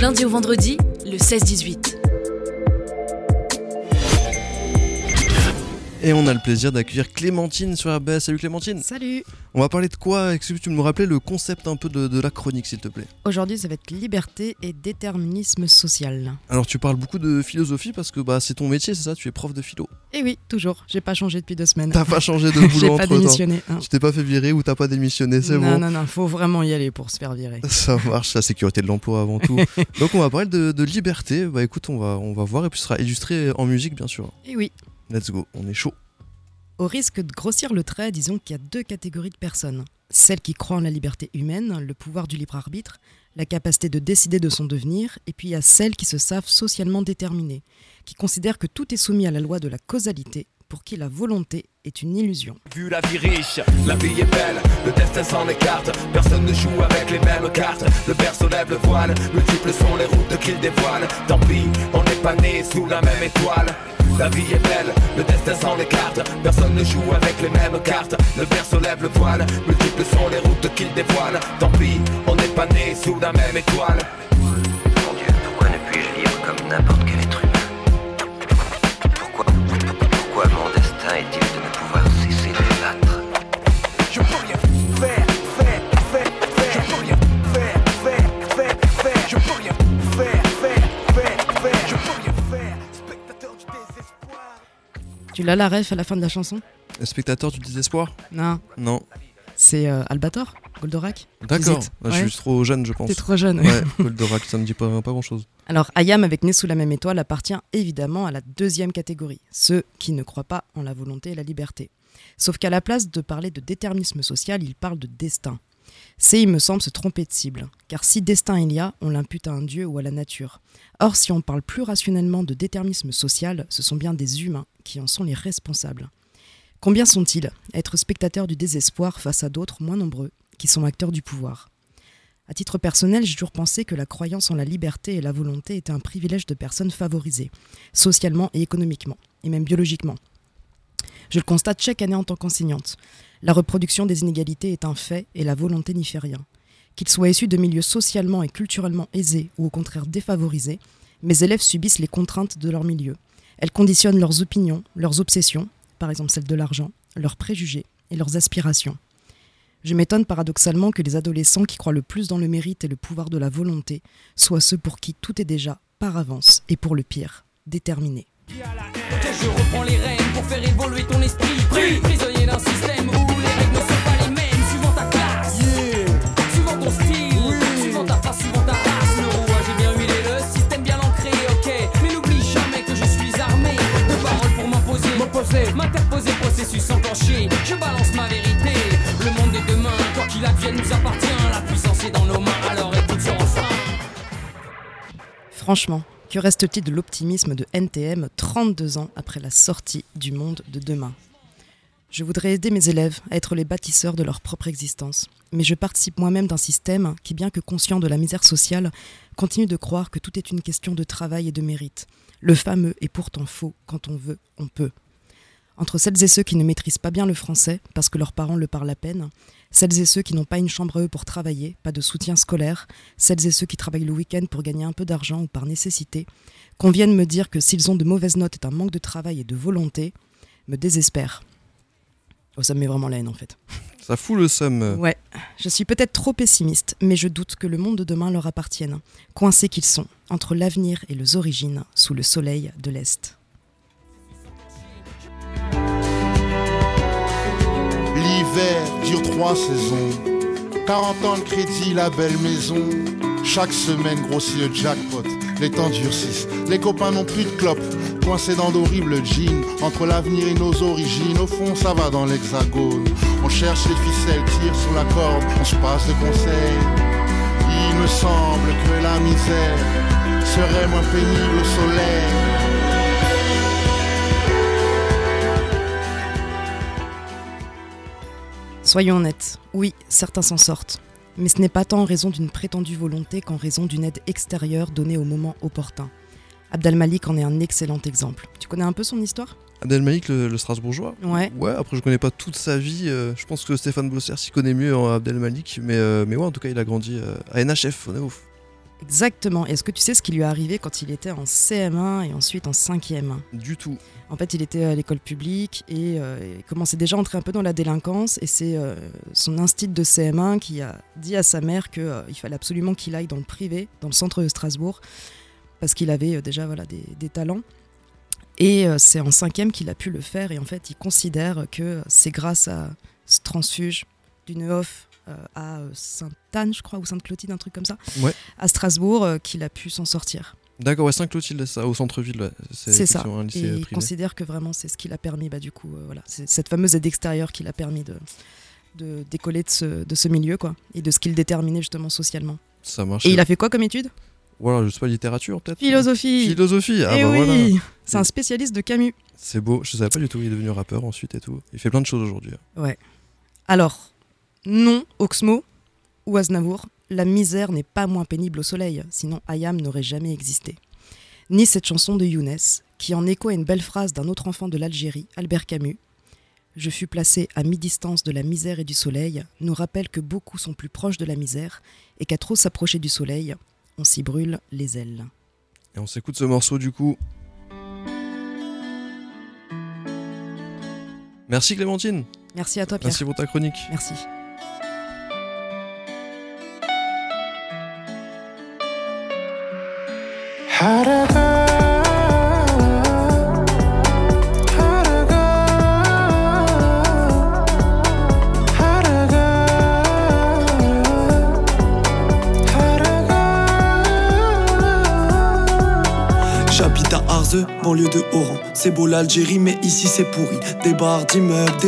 Lundi au vendredi, le 16-18. Et on a le plaisir d'accueillir Clémentine sur RBS. Salut Clémentine. Salut On va parler de quoi? Est-ce que tu me rappeler le concept un peu de, de la chronique, s'il te plaît? Aujourd'hui, ça va être liberté et déterminisme social. Alors, tu parles beaucoup de philosophie parce que bah, c'est ton métier, c'est ça? Tu es prof de philo. Et oui, toujours. J'ai pas changé depuis deux semaines. T'as pas changé de J'ai boulot pas entre temps. démissionné. hein. Tu t'es pas fait virer ou t'as pas démissionné, c'est non, bon? non, non, faut vraiment y aller pour se faire virer. Ça marche, la sécurité de l'emploi avant tout. Donc on va parler de, de liberté. Bah écoute, on va, on va voir et puis ce sera illustré en musique bien sûr. Et oui, Let's go, on est chaud. au risque de grossir le trait, disons qu'il y a deux catégories de personnes. Celles qui croient en la liberté humaine, le pouvoir du libre arbitre, la capacité de décider de son devenir, et puis il y a celles qui se savent socialement déterminées, qui considèrent que tout est soumis à la loi de la causalité, pour qui la volonté est une illusion. Vu la vie riche, la vie est belle, le destin s'en écarte, personne ne joue avec les mêmes cartes, le berceau lève le voile, multiples sont les routes qu'il dévoile, tant pis, on n'est pas né sous la même étoile. La vie est belle, le destin s'en écarte, personne ne joue avec les mêmes cartes, le berceau lève le voile, multiples sont les routes qu'il dévoile, tant pis, on n'est pas né sous la même étoile. Mon Dieu, pourquoi ne puis-je comme n'importe Tu l'as la ref à la fin de la chanson Le spectateur du désespoir Non, Non. c'est euh, Albator Goldorak D'accord. Bah, je suis trop jeune je pense. T'es trop jeune. Ouais, Goldorak, ça me dit pas, pas grand chose. Alors, Ayam avec Né sous la même étoile appartient évidemment à la deuxième catégorie, ceux qui ne croient pas en la volonté et la liberté. Sauf qu'à la place de parler de déterminisme social, il parle de destin. C'est, il me semble, se tromper de cible. Car si destin il y a, on l'impute à un dieu ou à la nature. Or, si on parle plus rationnellement de déterminisme social, ce sont bien des humains qui en sont les responsables. Combien sont-ils? Être spectateurs du désespoir face à d'autres moins nombreux qui sont acteurs du pouvoir à titre personnel, j'ai toujours pensé que la croyance en la liberté et la volonté était un privilège de personnes favorisées, socialement et économiquement, et même biologiquement. Je le constate chaque année en tant qu'enseignante. La reproduction des inégalités est un fait et la volonté n'y fait rien. Qu'ils soient issus de milieux socialement et culturellement aisés ou au contraire défavorisés, mes élèves subissent les contraintes de leur milieu. Elles conditionnent leurs opinions, leurs obsessions, par exemple celles de l'argent, leurs préjugés et leurs aspirations. Je m'étonne paradoxalement que les adolescents qui croient le plus dans le mérite et le pouvoir de la volonté soient ceux pour qui tout est déjà, par avance, et pour le pire, déterminé. Je reprends les rênes pour faire évoluer ton esprit. Pris, prisonnier d'un système où les règles ne sont pas les mêmes. Suivant ta classe, suivant ton style, suivant ta face, suivant ta race. Le rouage est bien huilé, le système bien ancré, ok. Mais n'oublie jamais que je suis armé de paroles pour m'imposer, m'opposer, m'interposer, processus enclenché. Je balance ma vérité. Le monde de demain, quoi qu'il advienne, nous appartient. La puissance est dans nos mains, alors écoute ce refrain. Franchement, que reste-t-il de l'optimisme de NTM 32 ans après la sortie du monde de demain? Je voudrais aider mes élèves à être les bâtisseurs de leur propre existence. Mais je participe moi-même d'un système qui, bien que conscient de la misère sociale, continue de croire que tout est une question de travail et de mérite. Le fameux est pourtant faux, quand on veut, on peut. Entre celles et ceux qui ne maîtrisent pas bien le français parce que leurs parents le parlent à peine, celles et ceux qui n'ont pas une chambre à eux pour travailler, pas de soutien scolaire, celles et ceux qui travaillent le week-end pour gagner un peu d'argent ou par nécessité, qu'on vienne me dire que s'ils ont de mauvaises notes est un manque de travail et de volonté, me désespère. Oh, ça me met vraiment la haine en fait. Ça fout le seum. Ouais, je suis peut-être trop pessimiste, mais je doute que le monde de demain leur appartienne, coincés qu'ils sont, entre l'avenir et les origines, sous le soleil de l'Est. Dure trois saisons. 40 ans de crédit, la belle maison. Chaque semaine grossit le jackpot. Les temps durcissent. Les copains n'ont plus de clopes. Coincés dans d'horribles jeans. Entre l'avenir et nos origines. Au fond, ça va dans l'hexagone. On cherche les ficelles, tire sur la corde. On se passe de conseils. Il me semble que la misère serait moins pénible au soleil. Soyons honnêtes, oui, certains s'en sortent. Mais ce n'est pas tant en raison d'une prétendue volonté qu'en raison d'une aide extérieure donnée au moment opportun. Abdel Malik en est un excellent exemple. Tu connais un peu son histoire? Abdelmalik, le, le Strasbourgeois? Ouais. Ouais, après je connais pas toute sa vie. euh, je pense que Stéphane Bosser s'y connaît mieux en Abdelmalik. Mais, euh, mais ouais, en tout cas, il a grandi euh, à NHF, on est ouf. Exactement. Est-ce que tu sais ce qui lui est arrivé quand il était en CM1 et ensuite en 5e Du tout. En fait, il était à l'école publique et euh, il commençait déjà à entrer un peu dans la délinquance. Et c'est euh, son instinct de CM1 qui a dit à sa mère qu'il fallait absolument qu'il aille dans le privé, dans le centre de Strasbourg, parce qu'il avait euh, déjà voilà, des, des talents. Et euh, c'est en cinquième qu'il a pu le faire. Et en fait, il considère que c'est grâce à ce transfuge du Neuf euh, à euh, Sainte-Anne, je crois, ou Sainte-Clotilde, un truc comme ça, Ouais. à Strasbourg, euh, qu'il a pu s'en sortir. D'accord, ouais, Saint-Clotilde, ça, au centre-ville, ouais. c'est C'est ça. un Et lycée il privé. considère que vraiment c'est ce qui l'a permis, bah, du coup, euh, voilà, c'est cette fameuse aide extérieure qui l'a permis de, de décoller de ce, de ce milieu, quoi, et de ce qu'il déterminait justement socialement. Ça marche. Et il a fait quoi comme étude? Voilà, je sais pas, littérature peut-être? Philosophie Philosophie, ah Eh bah oui voilà. C'est un spécialiste de Camus. C'est beau, je savais pas du tout, il est devenu rappeur ensuite et tout. Il fait plein de choses aujourd'hui. Alors, non, Oxmo ou Aznavour, la misère n'est pas moins pénible au soleil, sinon Ayam n'aurait jamais existé. Ni cette chanson de Younes, qui en écho à une belle phrase d'un autre enfant de l'Algérie, Albert Camus. Je fus placé à mi-distance de la misère et du soleil, nous rappelle que beaucoup sont plus proches de la misère et qu'à trop s'approcher du soleil, on s'y brûle les ailes. Et on s'écoute ce morceau du coup. Merci Clémentine, Merci à toi Pierre. merci pour ta chronique. Merci. Banlieue de Oran. C'est beau l'Algérie, mais ici c'est pourri. Des bars, d'immeubles, des